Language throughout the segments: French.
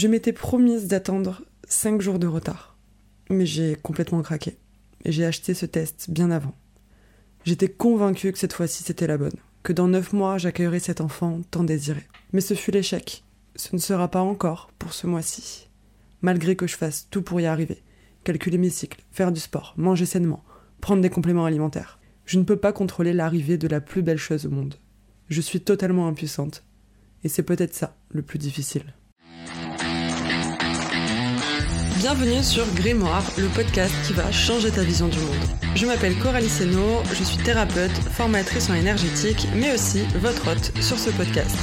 Je m'étais promise d'attendre 5 jours de retard. Mais j'ai complètement craqué. Et j'ai acheté ce test bien avant. J'étais convaincue que cette fois-ci c'était la bonne, que dans 9 mois j'accueillerais cet enfant tant désiré. Mais ce fut l'échec. Ce ne sera pas encore pour ce mois-ci. Malgré que je fasse tout pour y arriver. Calculer mes cycles, faire du sport, manger sainement, prendre des compléments alimentaires. Je ne peux pas contrôler l'arrivée de la plus belle chose au monde. Je suis totalement impuissante. Et c'est peut-être ça le plus difficile. Bienvenue sur Grimoire, le podcast qui va changer ta vision du monde. Je m'appelle Coralie Seno, je suis thérapeute, formatrice en énergétique, mais aussi votre hôte sur ce podcast.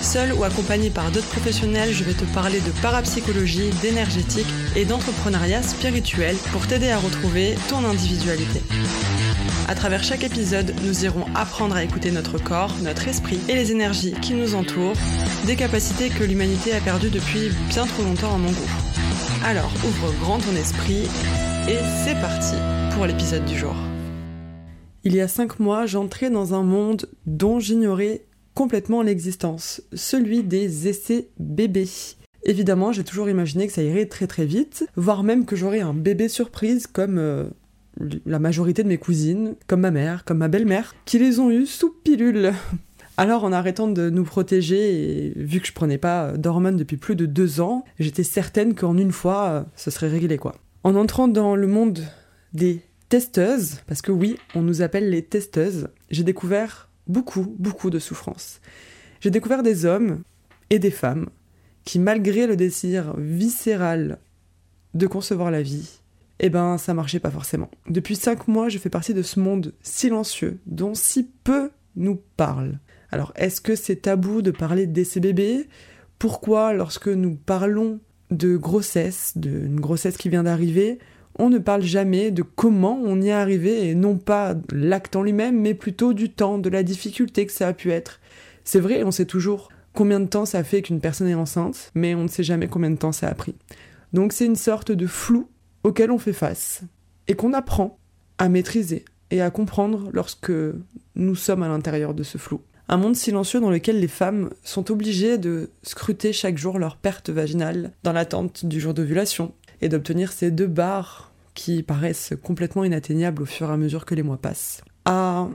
Seule ou accompagnée par d'autres professionnels, je vais te parler de parapsychologie, d'énergétique et d'entrepreneuriat spirituel pour t'aider à retrouver ton individualité. À travers chaque épisode, nous irons apprendre à écouter notre corps, notre esprit et les énergies qui nous entourent, des capacités que l'humanité a perdues depuis bien trop longtemps à mon goût. Alors ouvre grand ton esprit et c'est parti pour l'épisode du jour. Il y a cinq mois, j'entrais dans un monde dont j'ignorais complètement l'existence, celui des essais bébés. Évidemment, j'ai toujours imaginé que ça irait très très vite, voire même que j'aurais un bébé surprise comme euh, la majorité de mes cousines, comme ma mère, comme ma belle-mère, qui les ont eus sous pilule. Alors en arrêtant de nous protéger, et vu que je prenais pas d'hormones depuis plus de deux ans, j'étais certaine qu'en une fois, ce serait réglé quoi. En entrant dans le monde des testeuses, parce que oui, on nous appelle les testeuses, j'ai découvert beaucoup, beaucoup de souffrances. J'ai découvert des hommes et des femmes qui, malgré le désir viscéral de concevoir la vie, eh ben ça marchait pas forcément. Depuis cinq mois, je fais partie de ce monde silencieux dont si peu nous parle. Alors, est-ce que c'est tabou de parler d'essai bébé? Pourquoi, lorsque nous parlons de grossesse, d'une grossesse qui vient d'arriver, on ne parle jamais de comment on y est arrivé et non pas l'acte en lui-même, mais plutôt du temps, de la difficulté que ça a pu être? C'est vrai, on sait toujours combien de temps ça fait qu'une personne est enceinte, mais on ne sait jamais combien de temps ça a pris. Donc c'est une sorte de flou auquel on fait face et qu'on apprend à maîtriser et à comprendre lorsque nous sommes à l'intérieur de ce flou. Un monde silencieux dans lequel les femmes sont obligées de scruter chaque jour leur perte vaginale dans l'attente du jour d'ovulation et d'obtenir ces deux barres qui paraissent complètement inatteignables au fur et à mesure que les mois passent. À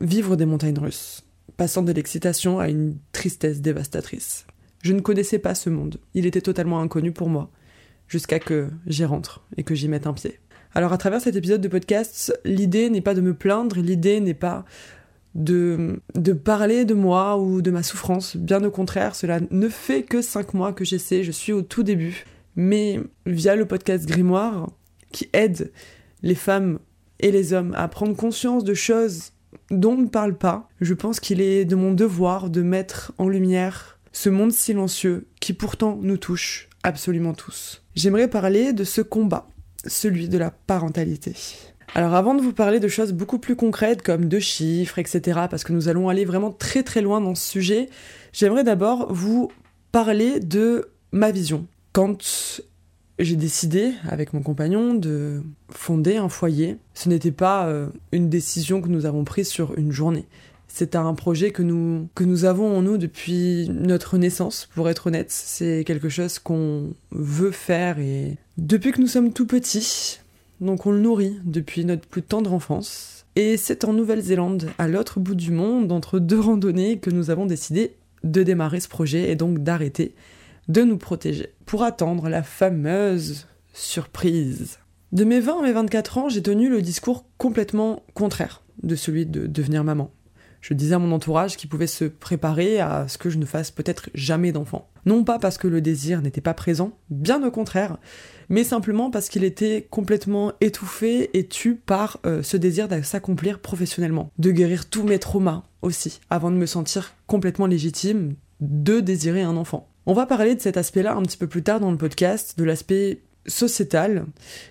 vivre des montagnes russes, passant de l'excitation à une tristesse dévastatrice. Je ne connaissais pas ce monde, il était totalement inconnu pour moi jusqu'à que j'y rentre et que j'y mette un pied. Alors à travers cet épisode de podcast, l'idée n'est pas de me plaindre, l'idée n'est pas de, de parler de moi ou de ma souffrance, bien au contraire, cela ne fait que cinq mois que j'essaie, je suis au tout début. Mais via le podcast Grimoire, qui aide les femmes et les hommes à prendre conscience de choses dont on ne parle pas, je pense qu'il est de mon devoir de mettre en lumière ce monde silencieux qui pourtant nous touche absolument tous. J'aimerais parler de ce combat, celui de la parentalité. Alors avant de vous parler de choses beaucoup plus concrètes comme de chiffres, etc., parce que nous allons aller vraiment très très loin dans ce sujet, j'aimerais d'abord vous parler de ma vision. Quand j'ai décidé avec mon compagnon de fonder un foyer, ce n'était pas euh, une décision que nous avons prise sur une journée. C'est un projet que nous, que nous avons en nous depuis notre naissance, pour être honnête. C'est quelque chose qu'on veut faire et depuis que nous sommes tout petits, donc on le nourrit depuis notre plus tendre enfance. Et c'est en Nouvelle-Zélande, à l'autre bout du monde, entre deux randonnées, que nous avons décidé de démarrer ce projet et donc d'arrêter de nous protéger pour attendre la fameuse surprise. De mes 20 à mes 24 ans, j'ai tenu le discours complètement contraire de celui de devenir maman je disais à mon entourage qu'il pouvait se préparer à ce que je ne fasse peut-être jamais d'enfant. Non pas parce que le désir n'était pas présent, bien au contraire, mais simplement parce qu'il était complètement étouffé et tu par euh, ce désir de s'accomplir professionnellement, de guérir tous mes traumas aussi, avant de me sentir complètement légitime de désirer un enfant. On va parler de cet aspect-là un petit peu plus tard dans le podcast, de l'aspect sociétal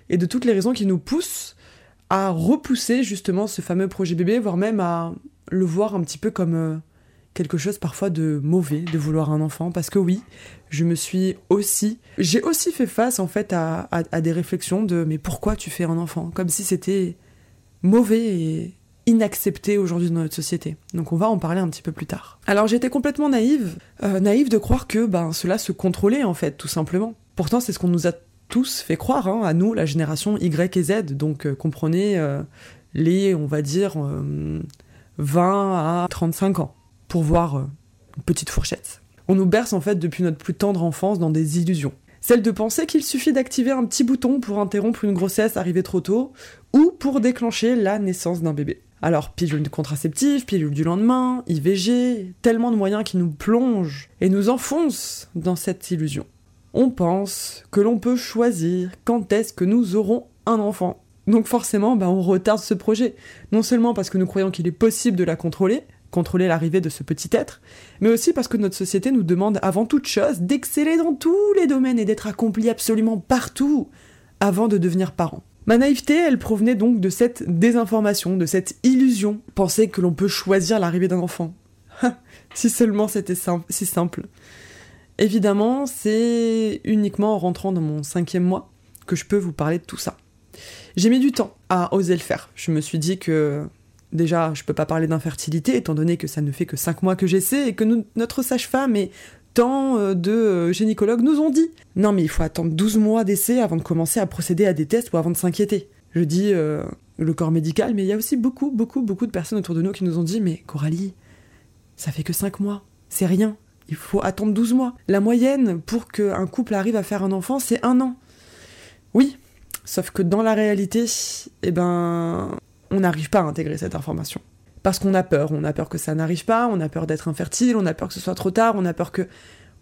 et de toutes les raisons qui nous poussent à repousser justement ce fameux projet bébé, voire même à le voir un petit peu comme euh, quelque chose parfois de mauvais de vouloir un enfant parce que oui, je me suis aussi j'ai aussi fait face en fait à, des réflexions de mais pourquoi tu fais un enfant? Comme si c'était mauvais et inaccepté aujourd'hui dans notre société. Donc on va en parler un petit peu plus tard. Alors j'étais complètement naïve, euh, naïve de croire que ben, cela se contrôlait en fait, tout simplement. Pourtant c'est ce qu'on nous a tous fait croire, hein, à nous, la génération Y et Z, donc euh, comprenez euh, les, on va dire, 20 à 35 ans, pour voir une petite fourchette. On nous berce en fait depuis notre plus tendre enfance dans des illusions. Celle de penser qu'il suffit d'activer un petit bouton pour interrompre une grossesse arrivée trop tôt, ou pour déclencher la naissance d'un bébé. Alors, pilule contraceptive, pilule du lendemain, IVG, tellement de moyens qui nous plongent et nous enfoncent dans cette illusion. On pense que l'on peut choisir quand est-ce que nous aurons un enfant. Donc forcément, bah, on retarde ce projet. Non seulement parce que nous croyons qu'il est possible de la contrôler, contrôler l'arrivée de ce petit être, mais aussi parce que notre société nous demande avant toute chose d'exceller dans tous les domaines et d'être accompli absolument partout avant de devenir parent. Ma naïveté, elle provenait donc de cette désinformation, de cette illusion, penser que l'on peut choisir l'arrivée d'un enfant. si seulement c'était si simple. Évidemment, c'est uniquement en rentrant dans mon cinquième mois que je peux vous parler de tout ça. J'ai mis du temps à oser le faire. Je me suis dit que déjà, je peux pas parler d'infertilité, étant donné que ça ne fait que cinq mois que j'essaie et que notre sage-femme et tant euh, de euh, gynécologues nous ont dit. Non, mais il faut attendre 12 mois d'essai avant de commencer à procéder à des tests ou avant de s'inquiéter. Je dis euh, le corps médical, mais il y a aussi beaucoup, beaucoup, beaucoup de personnes autour de nous qui nous ont dit Mais Coralie, ça fait que 5 mois, c'est rien, il faut attendre 12 mois. La moyenne pour qu'un couple arrive à faire un enfant, c'est un an. Oui, sauf que dans la réalité, eh ben, on n'arrive pas à intégrer cette information parce qu'on a peur. On a peur que ça n'arrive pas, on a peur d'être infertile, on a peur que ce soit trop tard, on a peur que.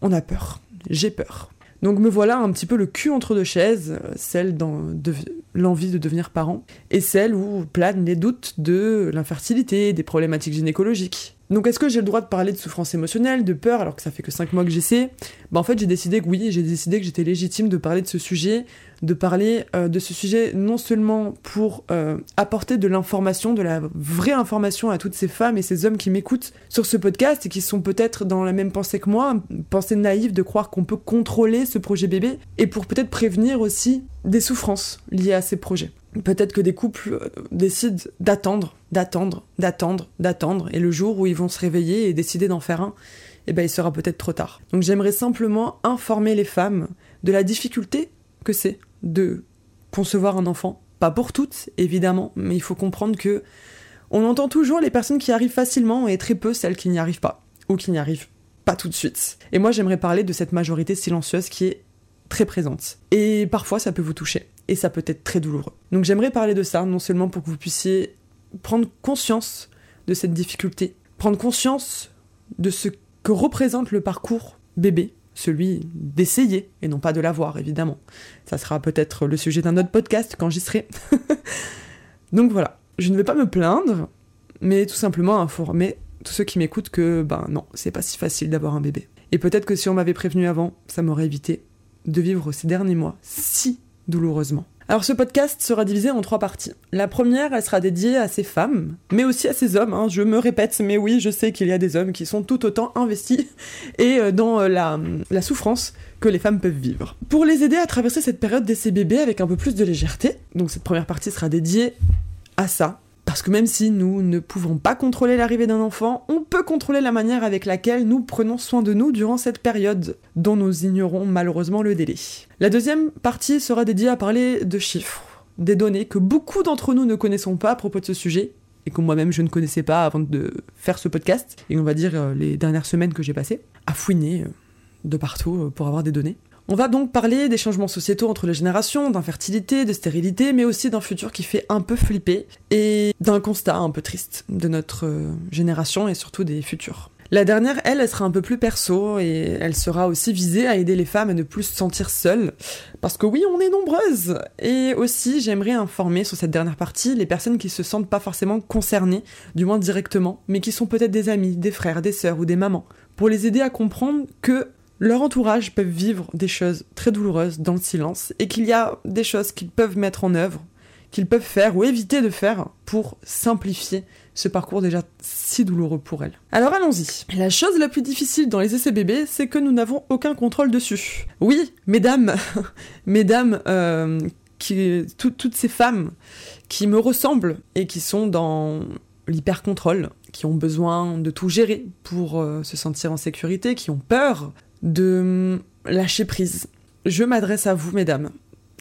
On a peur. J'ai peur. Donc me voilà un petit peu le cul entre deux chaises, celle dans de l'envie de devenir parent, et celle où planent les doutes de l'infertilité, des problématiques gynécologiques. Donc est-ce que j'ai le droit de parler de souffrance émotionnelle, de peur, alors que ça fait que 5 mois que j'essaie? Bah en fait j'ai décidé que oui, j'ai décidé que j'étais légitime de parler de ce sujet, de parler euh, de ce sujet non seulement pour euh, apporter de l'information, de la vraie information à toutes ces femmes et ces hommes qui m'écoutent sur ce podcast et qui sont peut-être dans la même pensée que moi, pensée naïve de croire qu'on peut contrôler ce projet bébé, et pour peut-être prévenir aussi des souffrances liées à ces projets. Peut-être que des couples euh, décident d'attendre, d'attendre, d'attendre, d'attendre, et le jour où ils vont se réveiller et décider d'en faire un, eh ben il sera peut-être trop tard. Donc j'aimerais simplement informer les femmes de la difficulté que c'est de concevoir un enfant. Pas pour toutes, évidemment, mais il faut comprendre que on entend toujours les personnes qui arrivent facilement et très peu celles qui n'y arrivent pas, ou qui n'y arrivent pas tout de suite. Et moi j'aimerais parler de cette majorité silencieuse qui est très présente. Et parfois ça peut vous toucher et ça peut être très douloureux. Donc j'aimerais parler de ça, non seulement pour que vous puissiez prendre conscience de cette difficulté, prendre conscience de ce que représente le parcours bébé, celui d'essayer et non pas de l'avoir évidemment. Ça sera peut-être le sujet d'un autre podcast quand j'y serai. Donc voilà, je ne vais pas me plaindre, mais tout simplement informer tous ceux qui m'écoutent que ben non, c'est pas si facile d'avoir un bébé. Et peut-être que si on m'avait prévenu avant, ça m'aurait évité de vivre ces derniers mois si douloureusement. Alors ce podcast sera divisé en trois parties. La première, elle sera dédiée à ces femmes, mais aussi à ces hommes. Hein. Je me répète, mais oui, je sais qu'il y a des hommes qui sont tout autant investis et euh, dans euh, la, la souffrance que les femmes peuvent vivre. Pour les aider à traverser cette période d'essai bébé avec un peu plus de légèreté, donc cette première partie sera dédiée à ça, parce que même si nous ne pouvons pas contrôler l'arrivée d'un enfant, on peut contrôler la manière avec laquelle nous prenons soin de nous durant cette période, dont nous ignorons malheureusement le délai. La deuxième partie sera dédiée à parler de chiffres, des données que beaucoup d'entre nous ne connaissons pas à propos de ce sujet, et que moi-même je ne connaissais pas avant de faire ce podcast, et on va dire euh, les dernières semaines que j'ai passées, à fouiner euh, de partout euh, pour avoir des données. On va donc parler des changements sociétaux entre les générations, d'infertilité, de stérilité, mais aussi d'un futur qui fait un peu flipper et d'un constat un peu triste de notre euh, génération et surtout des futurs. La dernière, elle, elle sera un peu plus perso et elle sera aussi visée à aider les femmes à ne plus se sentir seules. Parce que oui, on est nombreuses. Et aussi, j'aimerais informer sur cette dernière partie les personnes qui se sentent pas forcément concernées, du moins directement, mais qui sont peut-être des amis, des frères, des sœurs ou des mamans. Pour les aider à comprendre que leur entourage peuvent vivre des choses très douloureuses dans le silence et qu'il y a des choses qu'ils peuvent mettre en œuvre, qu'ils peuvent faire ou éviter de faire pour simplifier ce parcours déjà si douloureux pour elles. Alors allons-y. La chose la plus difficile dans les essais bébés, c'est que nous n'avons aucun contrôle dessus. Oui, mesdames, mesdames, euh, toutes ces femmes qui me ressemblent et qui sont dans l'hyper-contrôle, qui ont besoin de tout gérer pour euh, se sentir en sécurité, qui ont peur de hum, lâcher prise. Je m'adresse à vous, mesdames.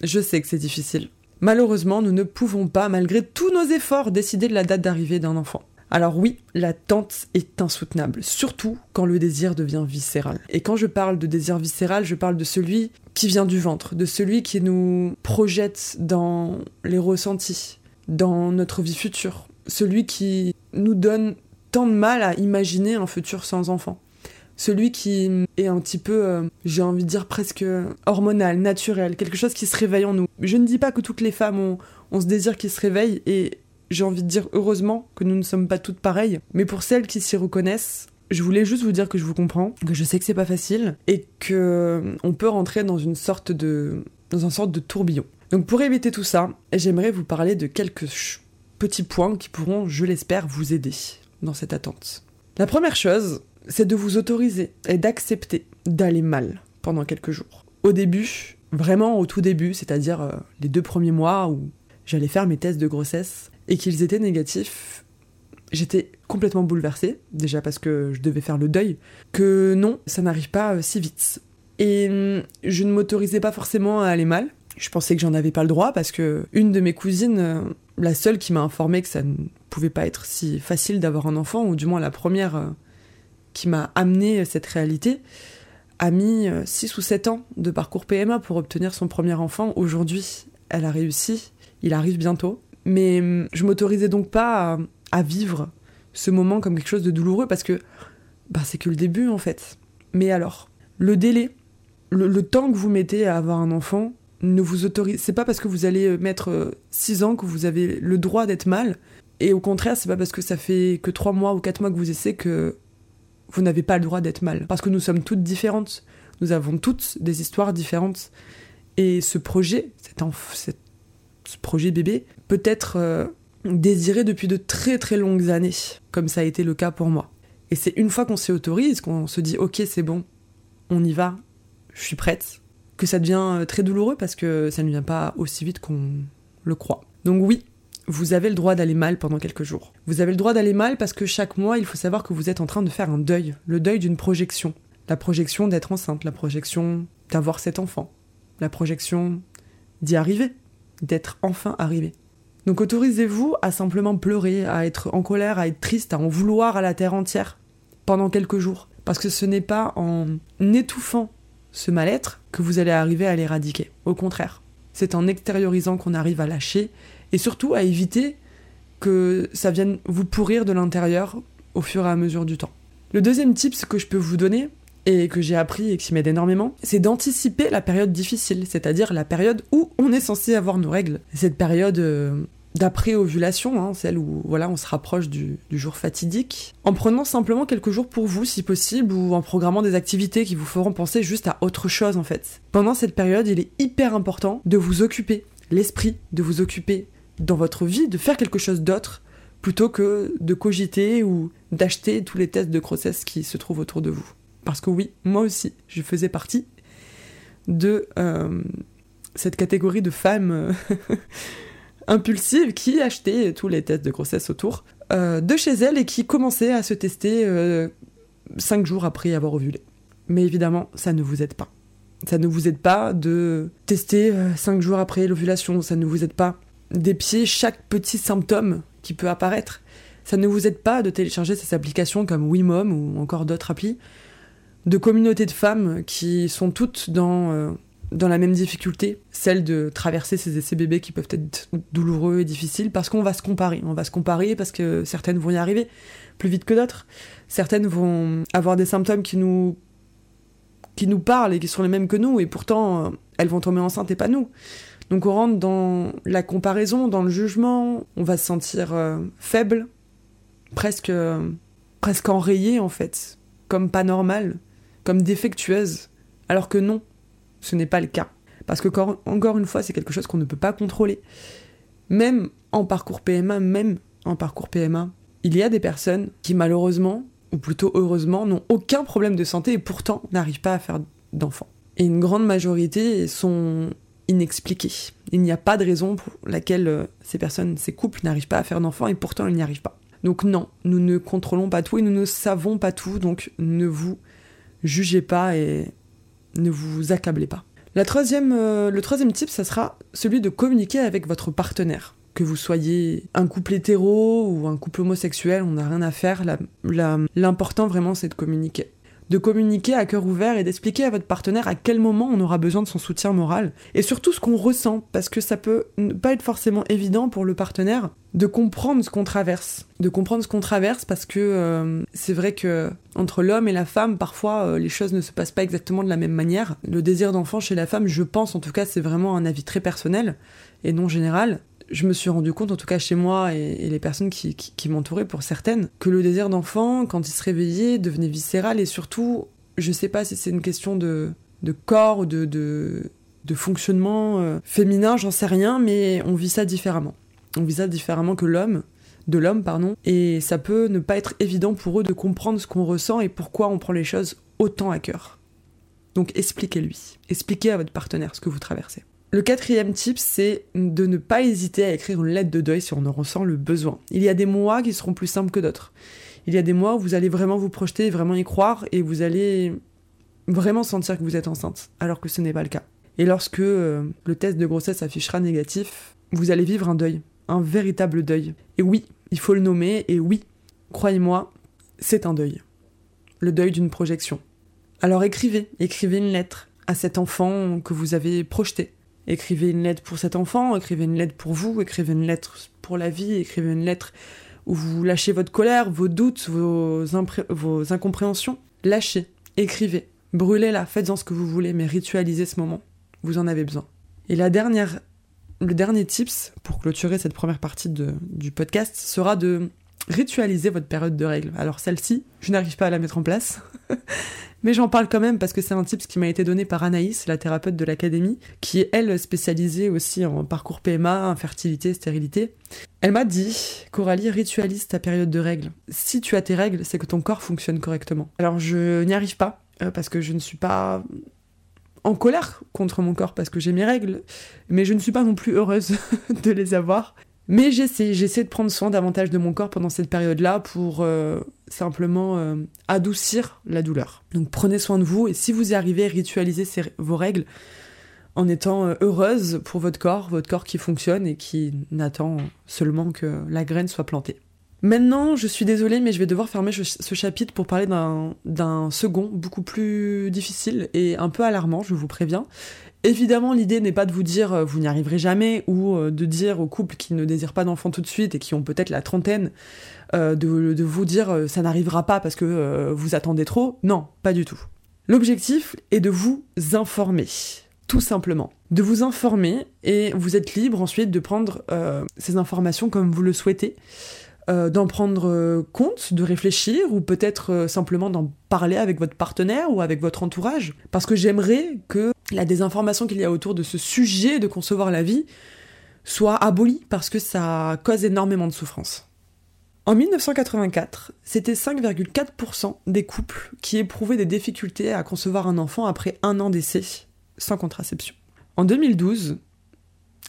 Je sais que c'est difficile. Malheureusement, nous ne pouvons pas, malgré tous nos efforts, décider de la date d'arrivée d'un enfant. Alors oui, l'attente est insoutenable, surtout quand le désir devient viscéral. Et quand je parle de désir viscéral, je parle de celui qui vient du ventre, de celui qui nous projette dans les ressentis, dans notre vie future, celui qui nous donne tant de mal à imaginer un futur sans enfant. Celui qui est un petit peu, euh, j'ai envie de dire presque hormonal, naturel, quelque chose qui se réveille en nous. Je ne dis pas que toutes les femmes ont, ont ce désir qui se réveille et j'ai envie de dire heureusement que nous ne sommes pas toutes pareilles, mais pour celles qui s'y reconnaissent, je voulais juste vous dire que je vous comprends, que je sais que c'est pas facile et que euh, on peut rentrer dans une sorte de dans une sorte de tourbillon. Donc pour éviter tout ça, j'aimerais vous parler de quelques petits points qui pourront, je l'espère, vous aider dans cette attente. La première chose, c'est de vous autoriser et d'accepter d'aller mal pendant quelques jours. Au début, vraiment au tout début, c'est-à-dire euh, les deux premiers mois où j'allais faire mes tests de grossesse, et qu'ils étaient négatifs, j'étais complètement bouleversée, déjà parce que je devais faire le deuil, que non, ça n'arrive pas euh, si vite. Et hum, je ne m'autorisais pas forcément à aller mal. Je pensais que j'en avais pas le droit parce que une de mes cousines, euh, la seule qui m'a informé que ça ne pouvait pas être si facile d'avoir un enfant, ou du moins la première qui m'a amené cette réalité, a mis 6 ou 7 ans de parcours PMA pour obtenir son premier enfant. Aujourd'hui, elle a réussi, il arrive bientôt. Mais hum, je m'autorisais donc pas à, vivre ce moment comme quelque chose de douloureux parce que bah, c'est que le début en fait. Mais alors, le délai, le, temps que vous mettez à avoir un enfant, ne vous autorise. C'est pas parce que vous allez mettre 6 ans que vous avez le droit d'être mal. Et au contraire, c'est pas parce que ça fait que 3 mois ou 4 mois que vous essayez que vous n'avez pas le droit d'être mal. Parce que nous sommes toutes différentes. Nous avons toutes des histoires différentes. Et ce projet, ce projet bébé peut être euh, désiré depuis de très très longues années, comme ça a été le cas pour moi. Et c'est une fois qu'on s'y autorise, qu'on se dit ok c'est bon, on y va, je suis prête, que ça devient euh, très douloureux parce que ça ne vient pas aussi vite qu'on le croit. Donc oui, vous avez le droit d'aller mal pendant quelques jours. Vous avez le droit d'aller mal parce que chaque mois, il faut savoir que vous êtes en train de faire un deuil, le deuil d'une projection. La projection d'être enceinte, la projection d'avoir cet enfant, la projection d'y arriver d'être enfin arrivé. Donc autorisez-vous à simplement pleurer, à être en colère, à être triste, à en vouloir à la terre entière pendant quelques jours. Parce que ce n'est pas en étouffant ce mal-être que vous allez arriver à l'éradiquer. Au contraire, c'est en extériorisant qu'on arrive à lâcher et surtout à éviter que ça vienne vous pourrir de l'intérieur au fur et à mesure du temps. Le deuxième tip que je peux vous donner, et que j'ai appris et qui m'aide énormément, c'est d'anticiper la période difficile, c'est-à-dire la période où on est censé avoir nos règles. Cette période euh, d'après-ovulation, hein, celle où voilà, on se rapproche du, du, jour fatidique, en prenant simplement quelques jours pour vous si possible, ou en programmant des activités qui vous feront penser juste à autre chose en fait. Pendant cette période, il est hyper important de vous occuper, l'esprit, de vous occuper dans votre vie, de faire quelque chose d'autre, plutôt que de cogiter ou d'acheter tous les tests de grossesse qui se trouvent autour de vous. Parce que oui, moi aussi, je faisais partie de euh, cette catégorie de femmes euh, impulsives qui achetaient tous les tests de grossesse autour euh, de chez elles et qui commençaient à se tester cinq jours après avoir ovulé. Mais évidemment, ça ne vous aide pas. Ça ne vous aide pas de tester cinq jours après l'ovulation. Ça ne vous aide pas d'épier chaque petit symptôme qui peut apparaître. Ça ne vous aide pas de télécharger ces applications comme WeMom ou encore d'autres applis de communautés de femmes qui sont toutes dans, euh, dans la même difficulté, celle de traverser ces essais bébés qui peuvent être douloureux et difficiles, parce qu'on va se comparer. On va se comparer parce que certaines vont y arriver plus vite que d'autres. Certaines vont avoir des symptômes qui nous, qui nous parlent et qui sont les mêmes que nous, et pourtant euh, elles vont tomber enceintes et pas nous. Donc on rentre dans la comparaison, dans le jugement, on va se sentir euh, faible, presque, presque enrayé en fait, comme pas normal comme défectueuse, alors que non, ce n'est pas le cas. Parce que, encore une fois, c'est quelque chose qu'on ne peut pas contrôler. Même en parcours PMA, même en parcours PMA, il y a des personnes qui malheureusement, ou plutôt heureusement, n'ont aucun problème de santé et pourtant n'arrivent pas à faire d'enfants. Et une grande majorité sont Il n'y a pas de raison pour laquelle euh, ces personnes, ces couples n'arrivent pas à faire d'enfants et pourtant ils n'y arrivent pas. Donc non, nous ne contrôlons pas tout et nous ne savons pas tout, donc ne vous jugez pas et ne vous accablez pas. Euh, le troisième type, ça sera celui de communiquer avec votre partenaire. Que vous soyez un couple hétéro ou un couple homosexuel, on n'a rien à faire. L'important vraiment, c'est de communiquer de communiquer à cœur ouvert et d'expliquer à votre partenaire à quel moment on aura besoin de son soutien moral. Et surtout ce qu'on ressent parce que ça peut pas être forcément évident pour le partenaire de comprendre ce qu'on traverse, de comprendre ce qu'on traverse parce que euh, c'est vrai que entre l'homme et la femme parfois euh, les choses ne se passent pas exactement de la même manière. Le désir d'enfant chez la femme, je pense en tout cas, c'est vraiment un avis très personnel et non général je me suis rendu compte, en tout cas chez moi et, les personnes qui, m'entouraient pour certaines, que le désir d'enfant, quand il se réveillait, devenait viscéral et surtout, je sais pas si c'est une question de, corps ou de, de, fonctionnement euh, féminin, j'en sais rien, mais on vit ça différemment. On vit ça différemment que l'homme, de l'homme, pardon, et ça peut ne pas être évident pour eux de comprendre ce qu'on ressent et pourquoi on prend les choses autant à cœur. Donc expliquez-lui, expliquez à votre partenaire ce que vous traversez. Le quatrième tip, c'est de ne pas hésiter à écrire une lettre de deuil si on en ressent le besoin. Il y a des mois qui seront plus simples que d'autres. Il y a des mois où vous allez vraiment vous projeter, vraiment y croire, et vous allez vraiment sentir que vous êtes enceinte, alors que ce n'est pas le cas. Et lorsque euh, le test de grossesse affichera négatif, vous allez vivre un deuil, un véritable deuil. Et oui, il faut le nommer, et oui, croyez-moi, c'est un deuil. Le deuil d'une projection. Alors écrivez, écrivez une lettre à cet enfant que vous avez projeté Écrivez une lettre pour cet enfant, écrivez une lettre pour vous, écrivez une lettre pour la vie, écrivez une lettre où vous lâchez votre colère, vos doutes, vos, incompréhensions. Lâchez, écrivez, brûlez-la, faites-en ce que vous voulez, mais ritualisez ce moment. Vous en avez besoin. Et la dernière, le dernier tips pour clôturer cette première partie du podcast sera de ritualiser votre période de règles. Alors celle-ci, je n'arrive pas à la mettre en place. Mais j'en parle quand même parce que c'est un tips qui m'a été donné par Anaïs, la thérapeute de l'académie, qui est elle spécialisée aussi en parcours PMA, infertilité, stérilité. Elle m'a dit, Coralie, ritualise ta période de règles. Si tu as tes règles, c'est que ton corps fonctionne correctement. Alors je n'y arrive pas euh, parce que je ne suis pas en colère contre mon corps parce que j'ai mes règles, mais je ne suis pas non plus heureuse de les avoir. Mais j'essaie, j'essaie de prendre soin davantage de mon corps pendant cette période-là pour euh, simplement euh, adoucir la douleur. Donc prenez soin de vous et si vous y arrivez, ritualisez vos règles en étant euh, heureuse pour votre corps, votre corps qui fonctionne et qui n'attend seulement que la graine soit plantée. Maintenant, je suis désolée, mais je vais devoir fermer ce chapitre pour parler d'un second, beaucoup plus difficile et un peu alarmant, je vous préviens. Évidemment, l'idée n'est pas de vous dire euh, vous n'y arriverez jamais ou euh, de dire aux couples qui ne désirent pas d'enfants tout de suite et qui ont peut-être la trentaine euh, de, vous dire ça n'arrivera pas parce que vous attendez trop. Non, pas du tout. L'objectif est de vous informer, tout simplement. De vous informer et vous êtes libre ensuite de prendre ces informations comme vous le souhaitez. D'en prendre compte, de réfléchir, ou peut-être simplement d'en parler avec votre partenaire ou avec votre entourage. Parce que j'aimerais que la désinformation qu'il y a autour de ce sujet de concevoir la vie soit abolie, parce que ça cause énormément de souffrance. En 1984, c'était 5,4% des couples qui éprouvaient des difficultés à concevoir un enfant après un an d'essai sans contraception. En 2012,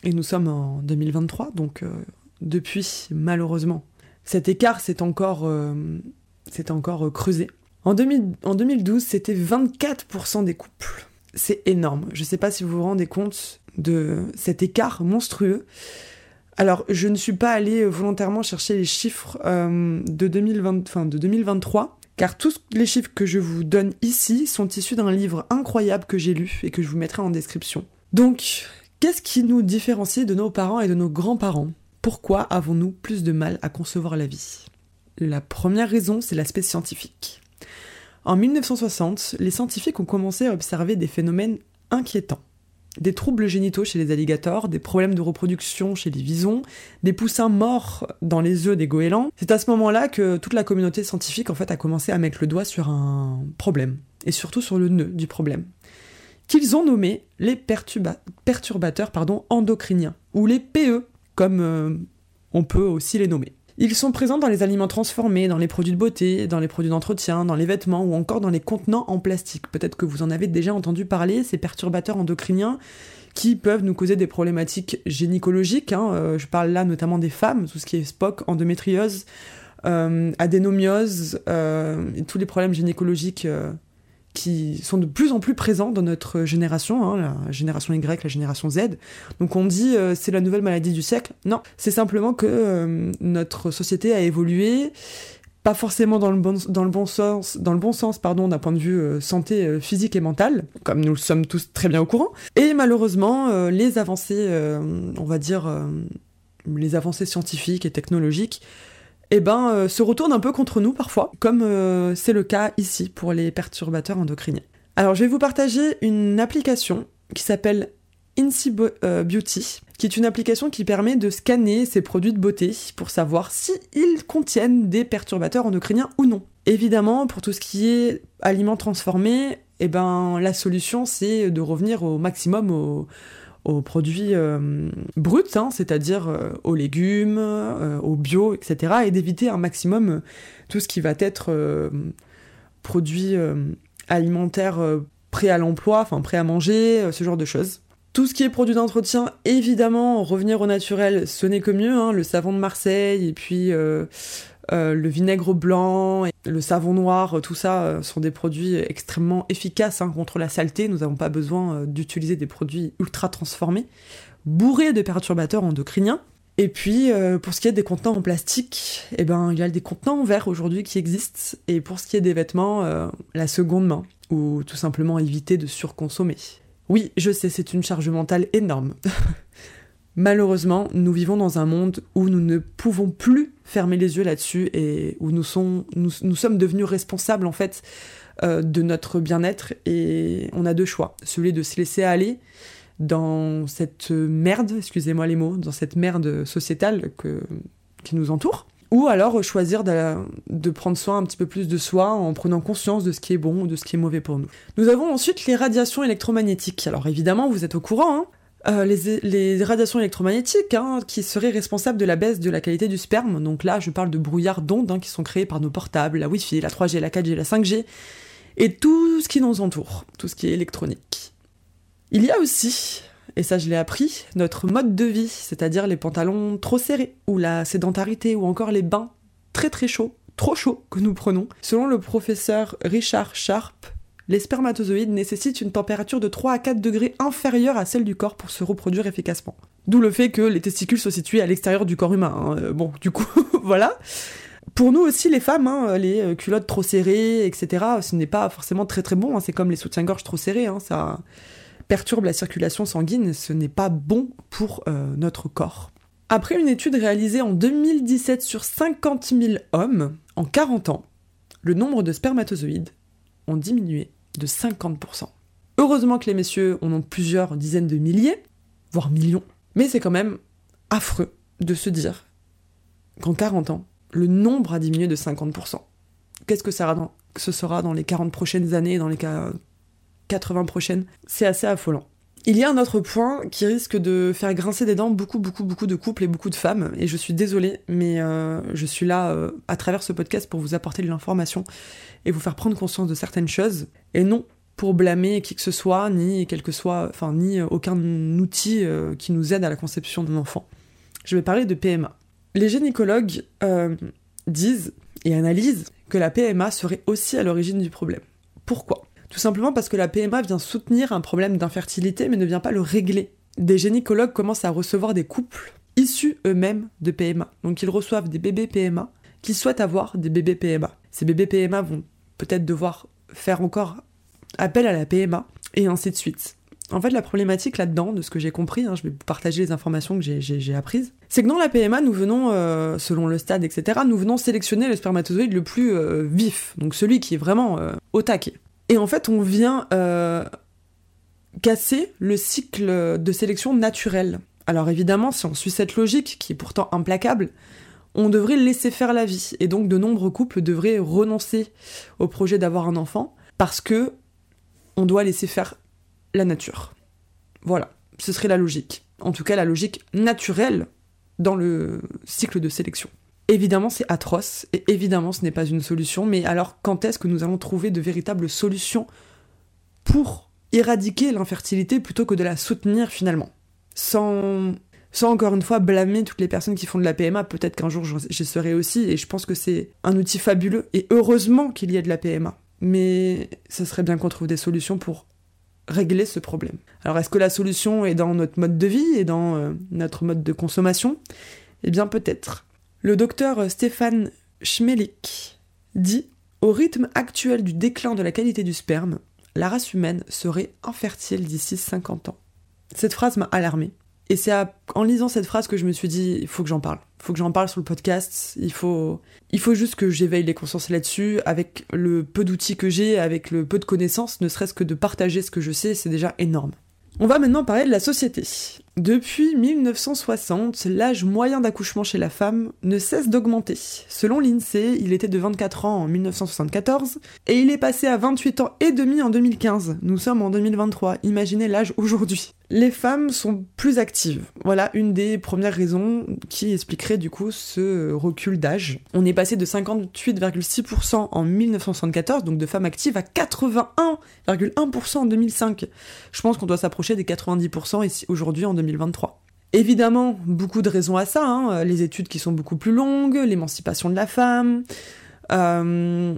et nous sommes en 2023, donc depuis malheureusement cet écart s'est encore, euh, encore euh, creusé. En, 2012, c'était 24% des couples. C'est énorme. Je ne sais pas si vous vous rendez compte de cet écart monstrueux. Alors, je ne suis pas allée volontairement chercher les chiffres euh, de, 2020, de 2023, car tous les chiffres que je vous donne ici sont issus d'un livre incroyable que j'ai lu et que je vous mettrai en description. Donc, qu'est-ce qui nous différencie de nos parents et de nos grands-parents? Pourquoi avons-nous plus de mal à concevoir la vie? La première raison, c'est l'aspect scientifique. En 1960, les scientifiques ont commencé à observer des phénomènes inquiétants. Des troubles génitaux chez les alligators, des problèmes de reproduction chez les visons, des poussins morts dans les œufs des goélands. C'est à ce moment-là que toute la communauté scientifique en fait a commencé à mettre le doigt sur un problème, et surtout sur le nœud du problème, qu'ils ont nommé les perturbateurs endocriniens, ou les PE comme euh, on peut aussi les nommer. Ils sont présents dans les aliments transformés, dans les produits de beauté, dans les produits d'entretien, dans les vêtements ou encore dans les contenants en plastique. Peut-être que vous en avez déjà entendu parler, ces perturbateurs endocriniens qui peuvent nous causer des problématiques gynécologiques. Hein. Euh, je parle là notamment des femmes, tout ce qui est Spock, endométriose, adénomiose et tous les problèmes gynécologiques qui sont de plus en plus présents dans notre génération, hein, la génération Y, la génération Z. Donc on dit euh, c'est la nouvelle maladie du siècle. Non, c'est simplement que euh, notre société a évolué, pas forcément dans le bon, dans le bon sens, dans le bon sens, pardon, d'un point de vue euh, santé physique et mentale, comme nous le sommes tous très bien au courant. Et malheureusement, les avancées, on va dire, les avancées scientifiques et technologiques eh ben, euh, se retourne un peu contre nous parfois, comme euh, c'est le cas ici pour les perturbateurs endocriniens. Alors, je vais vous partager une application qui s'appelle Incy euh, Beauty, qui est une application qui permet de scanner ces produits de beauté pour savoir s'ils contiennent des perturbateurs endocriniens ou non. Évidemment, pour tout ce qui est aliments transformés, eh ben, la solution c'est de revenir au maximum au, aux produits euh, bruts, hein, c'est-à-dire euh, aux légumes, euh, aux bio, etc., et d'éviter un maximum tout ce qui va être produits alimentaires prêts à l'emploi, enfin prêts à manger, ce genre de choses. Tout ce qui est produit d'entretien, évidemment, revenir au naturel, ce n'est que mieux. Hein, le savon de Marseille et puis euh, le vinaigre blanc, le savon noir, tout ça euh, sont des produits extrêmement efficaces hein, contre la saleté. Nous n'avons pas besoin euh, d'utiliser des produits ultra transformés, bourrés de perturbateurs endocriniens. Et puis, pour ce qui est des contenants en plastique, eh ben, il y a des contenants en verre aujourd'hui qui existent. Et pour ce qui est des vêtements, la seconde main, ou tout simplement éviter de surconsommer. Oui, je sais, c'est une charge mentale énorme. Malheureusement, nous vivons dans un monde où nous ne pouvons plus fermer les yeux là-dessus et où nous, sommes devenus responsables en fait euh, de notre bien-être et on a deux choix. Celui de se laisser aller dans cette merde, excusez-moi les mots, dans cette merde sociétale qui nous entoure, ou alors choisir de, de, prendre soin un petit peu plus de soi en prenant conscience de ce qui est bon ou de ce qui est mauvais pour nous. Nous avons ensuite les radiations électromagnétiques. Alors évidemment, vous êtes au courant, hein euh, les, radiations électromagnétiques hein, qui seraient responsables de la baisse de la qualité du sperme. Donc là, je parle de brouillards d'ondes hein, qui sont créés par nos portables, la Wi-Fi, la 3G, la 4G, la 5G, et tout ce qui nous entoure, tout ce qui est électronique. Il y a aussi, et ça je l'ai appris, notre mode de vie, c'est-à-dire les pantalons trop serrés, ou la sédentarité, ou encore les bains très très chauds, trop chauds que nous prenons. Selon le professeur Richard Sharp, les spermatozoïdes nécessitent une température de 3 à 4 degrés inférieure à celle du corps pour se reproduire efficacement. D'où le fait que les testicules soient situés à l'extérieur du corps humain. Hein. Euh, bon, du coup, voilà. Pour nous aussi, les femmes, hein, les euh, culottes trop serrées, etc., ce n'est pas forcément très très bon. Hein. C'est comme les soutiens-gorge trop serrés. ça perturbe la circulation sanguine. Ce n'est pas bon pour euh, notre corps. Après une étude réalisée en 2017 sur 50 000 hommes, en 40 ans, le nombre de spermatozoïdes ont diminué de 50%. Heureusement que les messieurs en ont plusieurs dizaines de milliers, voire millions, mais c'est quand même affreux de se dire qu'en 40 ans, le nombre a diminué de 50%. Qu'est-ce que ça ce sera dans les 40 prochaines années, dans les 80 prochaines? C'est assez affolant. Il y a un autre point qui risque de faire grincer des dents beaucoup, beaucoup, beaucoup de couples et beaucoup de femmes, et je suis désolée, mais euh, je suis là euh, à travers ce podcast pour vous apporter de l'information et vous faire prendre conscience de certaines choses, et non pour blâmer qui que ce soit, ni quel que soit, enfin, ni aucun outil euh, qui nous aide à la conception d'un enfant. Je vais parler de PMA. Les gynécologues disent et analysent que la PMA serait aussi à l'origine du problème. Pourquoi? Tout simplement parce que la PMA vient soutenir un problème d'infertilité mais ne vient pas le régler. Des gynécologues commencent à recevoir des couples issus eux-mêmes de PMA. Donc ils reçoivent des bébés PMA qui souhaitent avoir des bébés PMA. Ces bébés PMA vont peut-être devoir faire encore appel à la PMA et ainsi de suite. En fait, la problématique là-dedans, de ce que j'ai compris, hein, je vais vous partager les informations que j'ai apprises, c'est que dans la PMA, nous venons, euh, selon le stade, etc., nous venons sélectionner le spermatozoïde le plus euh, vif, donc celui qui est vraiment euh, au taquet. Et en fait, on vient euh, casser le cycle de sélection naturel. Alors évidemment, si on suit cette logique, qui est pourtant implacable, on devrait laisser faire la vie. Et donc de nombreux couples devraient renoncer au projet d'avoir un enfant parce que on doit laisser faire la nature. Voilà, ce serait la logique. En tout cas, la logique naturelle dans le cycle de sélection. Évidemment, c'est atroce, et évidemment, ce n'est pas une solution, mais alors quand est-ce que nous allons trouver de véritables solutions pour éradiquer l'infertilité plutôt que de la soutenir finalement? Sans encore une fois blâmer toutes les personnes qui font de la PMA, peut-être qu'un jour j'y serai aussi, et je pense que c'est un outil fabuleux, et heureusement qu'il y ait de la PMA. Mais ce serait bien qu'on trouve des solutions pour régler ce problème. Alors est-ce que la solution est dans notre mode de vie et dans euh, notre mode de consommation? Eh bien peut-être. Le docteur Stéphane Schmelik dit Au rythme actuel du déclin de la qualité du sperme, la race humaine serait infertile d'ici 50 ans. Cette phrase m'a alarmée. Et c'est en lisant cette phrase que je me suis dit, il faut que j'en parle. Il faut que j'en parle sur le podcast. Il faut, il faut juste que j'éveille les consciences là-dessus. Avec le peu d'outils que j'ai, avec le peu de connaissances, ne serait-ce que de partager ce que je sais, c'est déjà énorme. On va maintenant parler de la société. Depuis 1960, l'âge moyen d'accouchement chez la femme ne cesse d'augmenter. Selon l'INSEE, il était de 24 ans en 1974 et il est passé à 28 ans et demi en 2015. Nous sommes en 2023, imaginez l'âge aujourd'hui les femmes sont plus actives. Voilà une des premières raisons qui expliquerait du coup ce recul d'âge. On est passé de 58,6% en 1974, donc de femmes actives, à 81,1% en 2005. Je pense qu'on doit s'approcher des 90% ici aujourd'hui en 2023. Évidemment, beaucoup de raisons à ça, hein. les études qui sont beaucoup plus longues, l'émancipation de la femme, euh,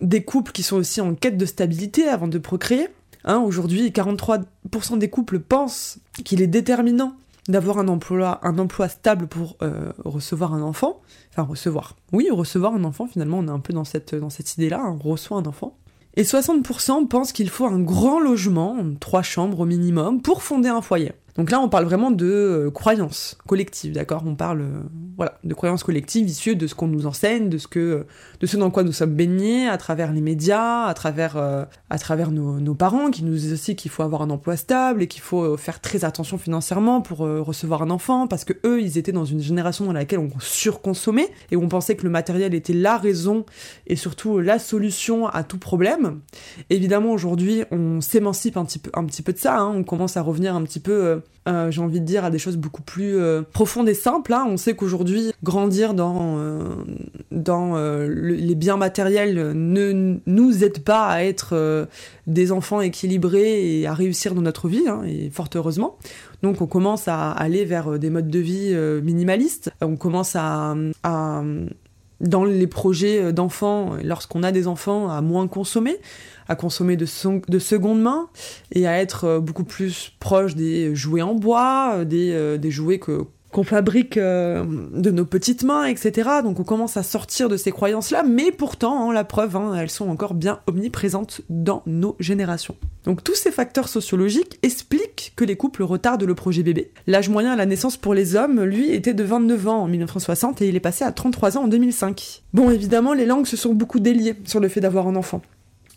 des couples qui sont aussi en quête de stabilité avant de procréer. Hein, aujourd'hui, 43% des couples pensent qu'il est déterminant d'avoir un emploi, stable pour euh, recevoir un enfant. Enfin, recevoir. Oui, recevoir un enfant, finalement, on est un peu dans cette, dans cette idée-là, hein, on reçoit un enfant. Et 60% pensent qu'il faut un grand logement, trois chambres au minimum, pour fonder un foyer. Donc là, on parle vraiment de euh, croyances collectives, d'accord? On parle, euh, voilà, de croyances collectives issues de ce qu'on nous enseigne, de ce que, de ce dans quoi nous sommes baignés à travers les médias, à travers, euh, à travers nos, parents qui nous disent aussi qu'il faut avoir un emploi stable et qu'il faut faire très attention financièrement pour recevoir un enfant, parce que eux, ils étaient dans une génération dans laquelle on surconsommait et on pensait que le matériel était la raison et surtout la solution à tout problème. Évidemment, aujourd'hui, on s'émancipe un petit peu, un petit peu de ça. Hein. on commence à revenir un petit peu euh, j'ai envie de dire, à des choses beaucoup plus euh, profondes et simples. Hein. On sait qu'aujourd'hui, grandir dans, euh, dans les biens matériels ne nous aide pas à être des enfants équilibrés et à réussir dans notre vie, hein, et fort heureusement. Donc on commence à aller vers des modes de vie minimalistes. On commence à, dans les projets d'enfants, lorsqu'on a des enfants, à moins consommer à consommer de, de seconde main et à être euh, beaucoup plus proche des jouets en bois, euh, des, euh, des jouets que qu'on fabrique de nos petites mains, etc. Donc on commence à sortir de ces croyances-là, mais pourtant, hein, la preuve, hein, elles sont encore bien omniprésentes dans nos générations. Donc tous ces facteurs sociologiques expliquent que les couples retardent le projet bébé. L'âge moyen à la naissance pour les hommes, lui, était de 29 ans en 1960 et il est passé à 33 ans en 2005. Bon, évidemment, les langues se sont beaucoup déliées sur le fait d'avoir un enfant.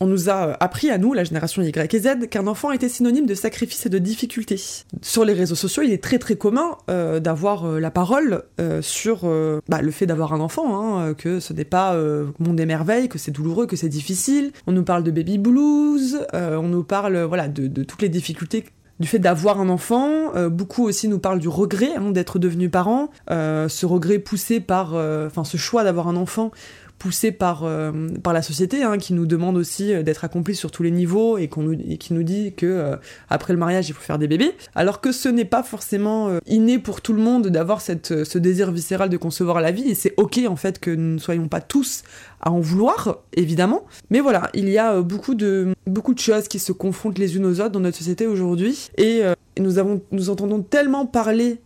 On nous a euh, appris à nous, la génération Y et Z, qu'un enfant était synonyme de sacrifice et de difficulté. Sur les réseaux sociaux, il est très très commun euh, d'avoir euh, la parole sur bah, le fait d'avoir un enfant, hein, que ce n'est pas monde des merveilles, que c'est douloureux, que c'est difficile. On nous parle de baby blues, on nous parle de, toutes les difficultés du fait d'avoir un enfant. beaucoup aussi nous parlent du regret hein, d'être devenu parent, ce regret poussé par, enfin ce choix d'avoir un enfant poussé par, euh, par la société, hein, qui nous demande aussi euh, d'être accompli sur tous les niveaux et, qu'on qui nous dit que euh, après le mariage il faut faire des bébés, alors que ce n'est pas forcément inné pour tout le monde d'avoir ce désir viscéral de concevoir la vie, et c'est ok en fait que nous ne soyons pas tous à en vouloir, évidemment, mais voilà, il y a beaucoup de, beaucoup de choses qui se confrontent les unes aux autres dans notre société aujourd'hui, et nous, avons, nous entendons tellement parler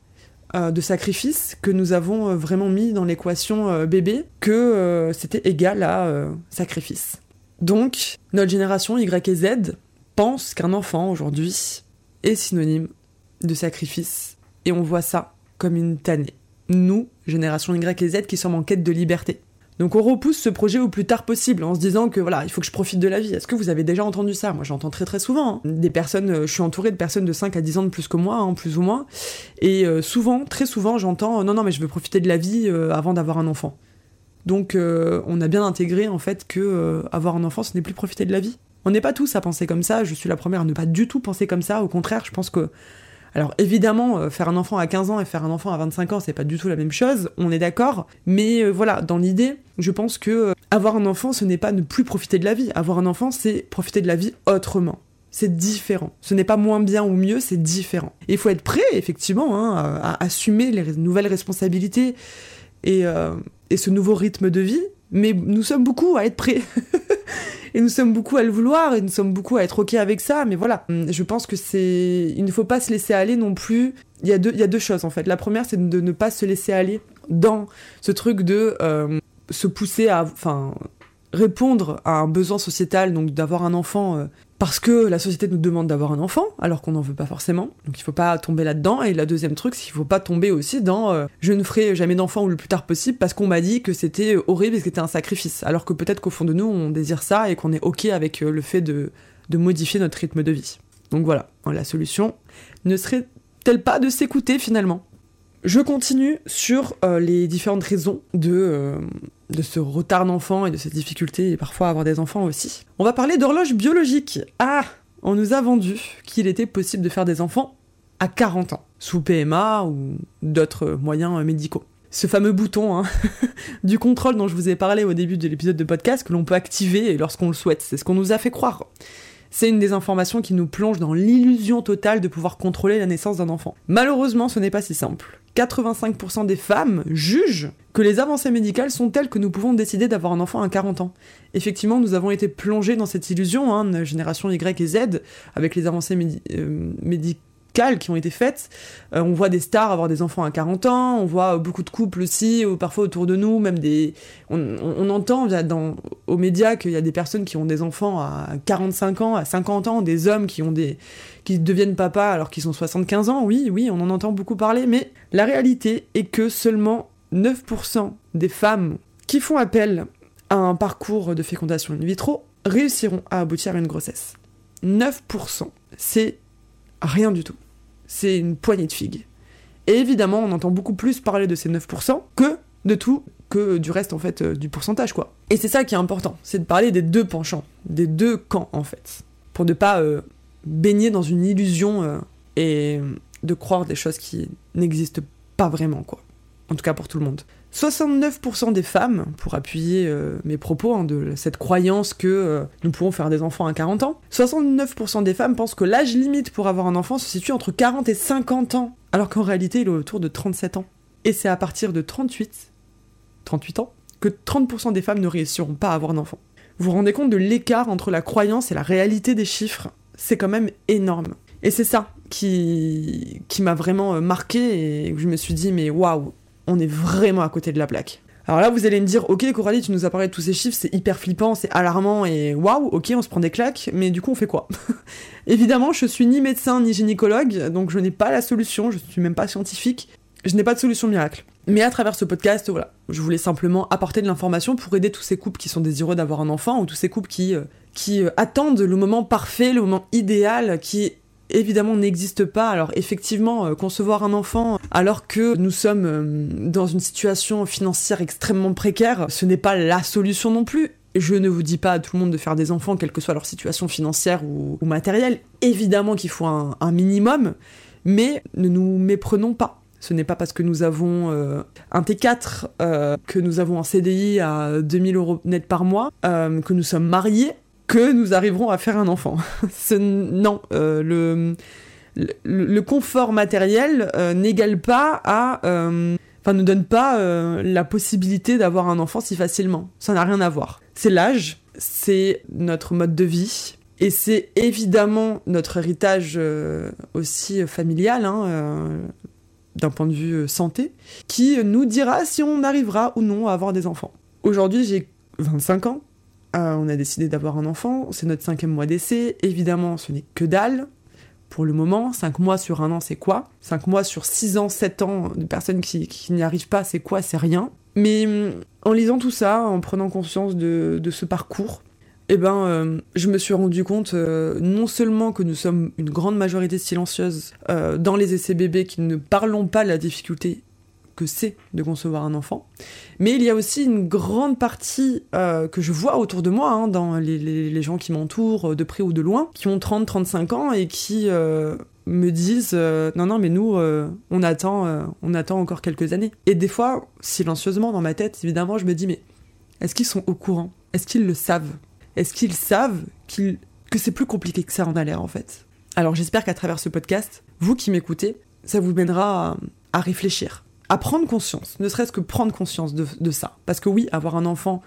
de sacrifice que nous avons euh, vraiment mis dans l'équation euh, bébé que c'était égal à sacrifice. Donc, notre génération Y et Z pense qu'un enfant aujourd'hui est synonyme de sacrifice et on voit ça comme une tannée. Nous, génération Y et Z, qui sommes en quête de liberté. Donc on repousse ce projet au plus tard possible en se disant que voilà, il faut que je profite de la vie. Est-ce que vous avez déjà entendu ça? Moi j'entends très très souvent. Hein. Des personnes, euh, je suis entourée de personnes de 5 à 10 ans de plus que moi, hein, plus ou moins. Et euh, souvent, très souvent, j'entends non non mais je veux profiter de la vie euh, avant d'avoir un enfant. Donc on a bien intégré en fait que avoir un enfant ce n'est plus profiter de la vie. On n'est pas tous à penser comme ça, je suis la première à ne pas du tout penser comme ça, au contraire, je pense que alors évidemment, euh, faire un enfant à 15 ans et faire un enfant à 25 ans, c'est pas du tout la même chose, on est d'accord, mais euh, voilà, dans l'idée, je pense que euh, avoir un enfant, ce n'est pas ne plus profiter de la vie. Avoir un enfant, c'est profiter de la vie autrement. C'est différent. Ce n'est pas moins bien ou mieux, c'est différent. il faut être prêt, effectivement, hein, à, assumer les nouvelles responsabilités et, et ce nouveau rythme de vie. Mais nous sommes beaucoup à être prêts. et nous sommes beaucoup à le vouloir et nous sommes beaucoup à être ok avec ça. Mais voilà, je pense que c'est, il ne faut pas se laisser aller non plus. Il y a deux, il y a deux choses en fait. La première, c'est de ne pas se laisser aller dans ce truc de euh, se pousser à, enfin, répondre à un besoin sociétal, donc d'avoir un enfant euh, parce que la société nous demande d'avoir un enfant, alors qu'on n'en veut pas forcément. Donc il faut pas tomber là-dedans. Et la deuxième truc, c'est qu'il faut pas tomber aussi dans euh, je ne ferai jamais d'enfant ou le plus tard possible parce qu'on m'a dit que c'était horrible et que c'était un sacrifice. Alors que peut-être qu'au fond de nous, on désire ça et qu'on est ok avec le fait de, modifier notre rythme de vie. Donc voilà, la solution ne serait-elle pas de s'écouter finalement? Je continue sur euh, les différentes raisons de, euh, de ce retard d'enfant et de cette difficulté et parfois avoir des enfants aussi. On va parler d'horloge biologique. Ah On nous a vendu qu'il était possible de faire des enfants à 40 ans, sous PMA ou d'autres moyens médicaux. Ce fameux bouton hein, du contrôle dont je vous ai parlé au début de l'épisode de podcast que l'on peut activer lorsqu'on le souhaite, c'est ce qu'on nous a fait croire c'est une des informations qui nous plonge dans l'illusion totale de pouvoir contrôler la naissance d'un enfant. Malheureusement, ce n'est pas si simple. 85% des femmes jugent que les avancées médicales sont telles que nous pouvons décider d'avoir un enfant à 40 ans. Effectivement, nous avons été plongés dans cette illusion, hein, génération Y et Z, avec les avancées euh, médicales qui ont été faites. Euh, on voit des stars avoir des enfants à 40 ans, on voit beaucoup de couples aussi, parfois autour de nous, même des. On, entend dans, aux médias qu'il y a des personnes qui ont des enfants à 45 ans, à 50 ans, des hommes qui ont des qui deviennent papa alors qu'ils sont 75 ans. Oui, oui, on en entend beaucoup parler, mais la réalité est que seulement 9% des femmes qui font appel à un parcours de fécondation in vitro réussiront à aboutir à une grossesse. 9%, c'est rien du tout c'est une poignée de figues. Et évidemment, on entend beaucoup plus parler de ces 9% que de tout, que du reste, en fait, euh, du pourcentage, quoi. Et c'est ça qui est important, c'est de parler des deux penchants, des deux camps, en fait, pour ne pas euh, baigner dans une illusion euh, et de croire des choses qui n'existent pas vraiment, quoi. En tout cas pour tout le monde. 69% des femmes, pour appuyer euh, mes propos, hein, de cette croyance que euh, nous pouvons faire des enfants à 40 ans, 69% des femmes pensent que l'âge limite pour avoir un enfant se situe entre 40 et 50 ans, alors qu'en réalité il est autour de 37 ans. Et c'est à partir de 38, 38 ans, que 30% des femmes ne réussiront pas à avoir un enfant. Vous vous rendez compte de l'écart entre la croyance et la réalité des chiffres? C'est quand même énorme. Et c'est ça qui, qui m'a vraiment euh, marqué et je me suis dit, mais waouh, on est vraiment à côté de la plaque. Alors là, vous allez me dire, ok, Coralie, tu nous as parlé de tous ces chiffres, c'est hyper flippant, c'est alarmant et waouh, ok, on se prend des claques, mais du coup, on fait quoi? Évidemment, je suis ni médecin ni gynécologue, donc je n'ai pas la solution, je suis même pas scientifique, je n'ai pas de solution miracle. Mais à travers ce podcast, voilà, je voulais simplement apporter de l'information pour aider tous ces couples qui sont désireux d'avoir un enfant ou tous ces couples qui, euh, qui euh, attendent le moment parfait, le moment idéal, qui évidemment n'existe pas. Alors effectivement, euh, concevoir un enfant alors que nous sommes euh, dans une situation financière extrêmement précaire, ce n'est pas la solution non plus. Je ne vous dis pas à tout le monde de faire des enfants, quelle que soit leur situation financière ou, matérielle. Évidemment qu'il faut un, minimum, mais ne nous méprenons pas. Ce n'est pas parce que nous avons euh, un T4, que nous avons un CDI à 2000 euros net par mois, que nous sommes mariés, que nous arriverons à faire un enfant. non, euh, le, confort matériel euh, n'égale pas à... Euh, enfin, ne donne pas la possibilité d'avoir un enfant si facilement. Ça n'a rien à voir. C'est l'âge, c'est notre mode de vie, et c'est évidemment notre héritage aussi familial, hein, d'un point de vue santé, qui nous dira si on arrivera ou non à avoir des enfants. Aujourd'hui, j'ai 25 ans, ah, on a décidé d'avoir un enfant, c'est notre cinquième mois d'essai. Évidemment, ce n'est que dalle pour le moment. Cinq mois sur un an, c'est quoi? Cinq mois sur six ans, sept ans de personnes qui, n'y arrivent pas, c'est quoi? C'est rien. Mais en lisant tout ça, en prenant conscience de, ce parcours, eh ben, euh, je me suis rendu compte euh, non seulement que nous sommes une grande majorité silencieuse euh, dans les essais bébés qui ne parlons pas de la difficulté que c'est de concevoir un enfant. Mais il y a aussi une grande partie euh, que je vois autour de moi, hein, dans les, gens qui m'entourent, euh, de près ou de loin, qui ont 30-35 ans et qui euh, me disent non, non, mais nous, on, attend, on attend encore quelques années. Et des fois, silencieusement dans ma tête, évidemment, je me dis mais est-ce qu'ils sont au courant? Est-ce qu'ils le savent? Est-ce qu'ils savent que c'est plus compliqué que ça en a l'air en fait? Alors j'espère qu'à travers ce podcast, vous qui m'écoutez, ça vous mènera à, réfléchir, à prendre conscience, ne serait-ce que prendre conscience de, ça. Parce que oui, avoir un enfant,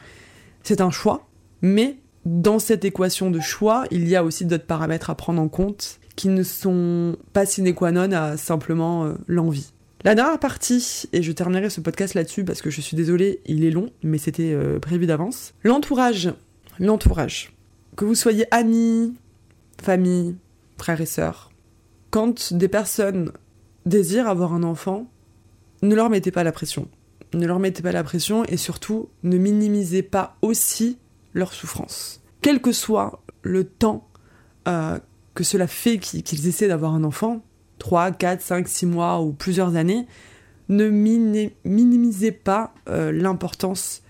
c'est un choix, mais dans cette équation de choix, il y a aussi d'autres paramètres à prendre en compte qui ne sont pas sine qua non à simplement euh, l'envie. La dernière partie, et je terminerai ce podcast là-dessus parce que je suis désolée, il est long, mais c'était euh, prévu d'avance. L'entourage. L'entourage. Que vous soyez amis, famille, frères et sœurs, quand des personnes désirent avoir un enfant, ne leur mettez pas la pression. Ne leur mettez pas la pression et surtout ne minimisez pas aussi leur souffrance. Quel que soit le temps euh, que cela fait qu'ils essaient d'avoir un enfant, 3, 4, 5, 6 mois ou plusieurs années, ne minimisez pas euh, l'importance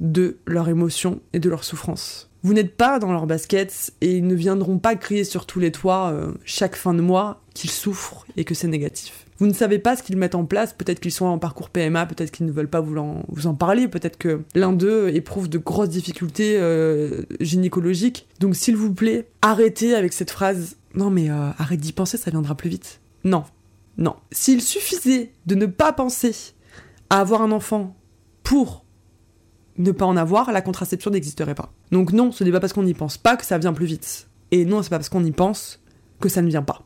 de leur émotion et de leur souffrance. Vous n'êtes pas dans leur basket et ils ne viendront pas crier sur tous les toits euh, chaque fin de mois qu'ils souffrent et que c'est négatif. Vous ne savez pas ce qu'ils mettent en place, peut-être qu'ils sont en parcours PMA, peut-être qu'ils ne veulent pas vous en, vous en parler, peut-être que l'un d'eux éprouve de grosses difficultés euh, gynécologiques. Donc s'il vous plaît, arrêtez avec cette phrase « Non mais arrête d'y penser, ça viendra plus vite ». Non, non. S'il suffisait de ne pas penser à avoir un enfant pour ne pas en avoir, la contraception n'existerait pas. Donc non, ce n'est pas parce qu'on n'y pense pas que ça vient plus vite. Et non, c'est pas parce qu'on y pense que ça ne vient pas.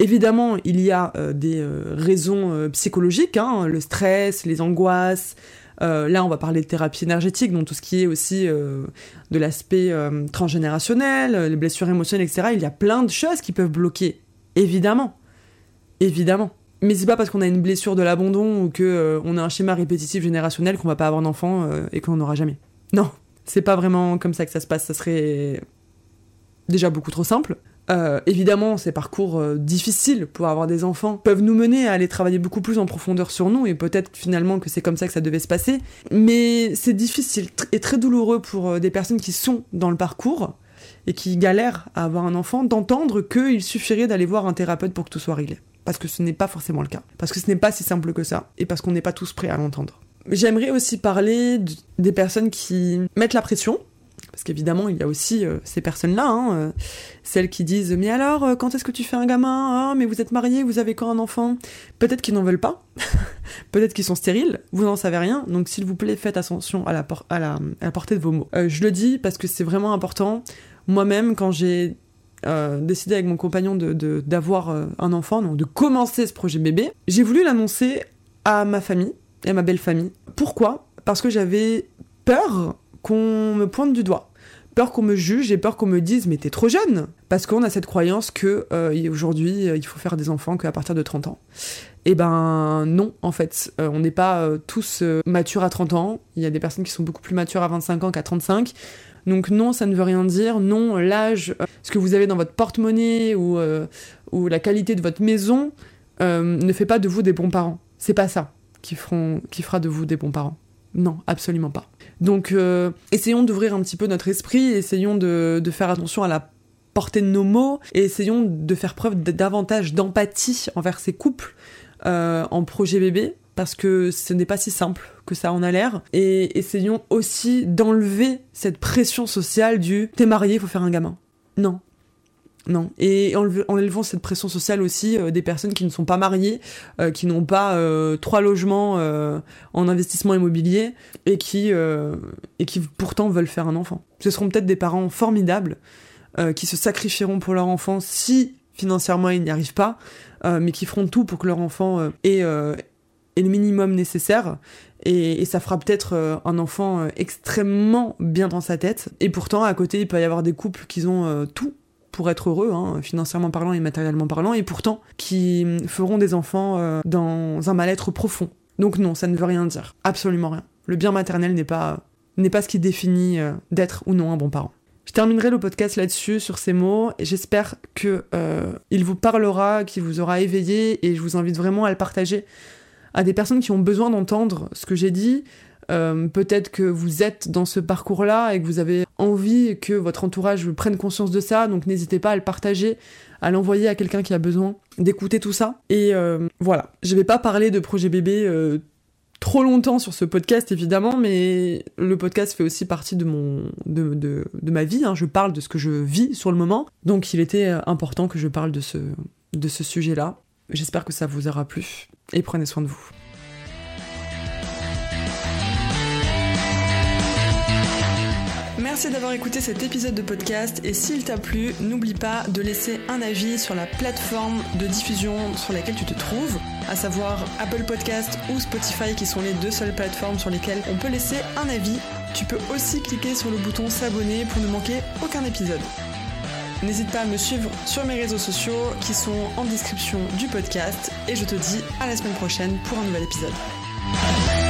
Évidemment, il y a euh, des euh, raisons euh, psychologiques, hein, le stress, les angoisses. là, on va parler de thérapie énergétique, donc tout ce qui est aussi de l'aspect transgénérationnel, les blessures émotionnelles, etc. Il y a plein de choses qui peuvent bloquer, évidemment. Évidemment. Mais c'est pas parce qu'on a une blessure de l'abandon ou que euh, on a un schéma répétitif générationnel qu'on va pas avoir d'enfant euh, et qu'on n'aura jamais. Non, c'est pas vraiment comme ça que ça se passe. Ça serait déjà beaucoup trop simple. Euh, évidemment, ces parcours difficiles pour avoir des enfants peuvent nous mener à aller travailler beaucoup plus en profondeur sur nous et peut-être finalement que c'est comme ça que ça devait se passer. Mais c'est difficile et très douloureux pour des personnes qui sont dans le parcours et qui galèrent à avoir un enfant d'entendre qu'il suffirait d'aller voir un thérapeute pour que tout soit réglé parce que ce n'est pas forcément le cas, parce que ce n'est pas si simple que ça, et parce qu'on n'est pas tous prêts à l'entendre. J'aimerais aussi parler des personnes qui mettent la pression, parce qu'évidemment, il y a aussi euh, ces personnes-là, hein, euh, celles qui disent Mais alors, euh, quand est-ce que tu fais un gamin? Ah, Mais vous êtes marié, vous avez quand un enfant? Peut-être qu'ils n'en veulent pas, peut-être qu'ils sont stériles, vous n'en savez rien, donc s'il vous plaît, faites attention à la, à la portée de vos mots. je le dis parce que c'est vraiment important. Moi-même, quand j'ai euh, décidé avec mon compagnon d'avoir de, euh, un enfant, donc de commencer ce projet bébé, j'ai voulu l'annoncer à ma famille et à ma belle famille. Pourquoi? Parce que j'avais peur qu'on me pointe du doigt. Peur qu'on me juge et peur qu'on me dise mais t'es trop jeune Parce qu'on a cette croyance que euh, aujourd'hui il faut faire des enfants qu'à partir de 30 ans. Eh ben non, en fait, on n'est pas tous matures à 30 ans. Il y a des personnes qui sont beaucoup plus matures à 25 ans qu'à 35. Donc non, ça ne veut rien dire. Non, l'âge, euh, ce que vous avez dans votre porte-monnaie ou, euh, la qualité de votre maison euh, ne fait pas de vous des bons parents. C'est pas ça qui, fera de vous des bons parents. Non, absolument pas. Donc essayons d'ouvrir un petit peu notre esprit, essayons de, de faire attention à la portée de nos mots et essayons de faire preuve davantage d'empathie envers ces couples en projet bébé parce que ce n'est pas si simple que ça en a l'air. Et essayons aussi d'enlever cette pression sociale du t'es marié, il faut faire un gamin. Non. Non. Et en enlevant cette pression sociale aussi euh, des personnes qui ne sont pas mariées, euh, qui n'ont pas euh, trois logements en investissement immobilier et qui, et qui pourtant veulent faire un enfant. Ce seront peut-être des parents formidables qui se sacrifieront pour leur enfant si financièrement ils n'y arrivent pas, mais qui feront tout pour que leur enfant ait le minimum nécessaire. Et, ça fera peut-être euh, un enfant euh, extrêmement bien dans sa tête. Et pourtant, à côté, il peut y avoir des couples qui ont euh, tout pour être heureux, hein, financièrement parlant et matériellement parlant, et pourtant qui mm, feront des enfants dans un mal-être profond. Donc non, ça ne veut rien dire. Absolument rien. Le bien maternel n'est pas, pas ce qui définit d'être ou non un bon parent. Je terminerai le podcast là-dessus, sur ces mots, et j'espère que il vous parlera, qu'il vous aura éveillé, et je vous invite vraiment à le partager à des personnes qui ont besoin d'entendre ce que j'ai dit. Euh, peut-être que vous êtes dans ce parcours-là et que vous avez envie que votre entourage prenne conscience de ça, donc n'hésitez pas à le partager, à l'envoyer à quelqu'un qui a besoin d'écouter tout ça. Et euh, voilà, je vais pas parler de projet bébé euh, trop longtemps sur ce podcast évidemment, mais le podcast fait aussi partie de mon de, de, ma vie. Hein. Je parle de ce que je vis sur le moment, donc il était important que je parle de ce de ce sujet-là. J'espère que ça vous aura plu et prenez soin de vous. Merci d'avoir écouté cet épisode de podcast et s'il t'a plu, n'oublie pas de laisser un avis sur la plateforme de diffusion sur laquelle tu te trouves, à savoir Apple Podcast ou Spotify qui sont les deux seules plateformes sur lesquelles on peut laisser un avis. Tu peux aussi cliquer sur le bouton s'abonner pour ne manquer aucun épisode. N'hésite pas à me suivre sur mes réseaux sociaux qui sont en description du podcast et je te dis à la semaine prochaine pour un nouvel épisode.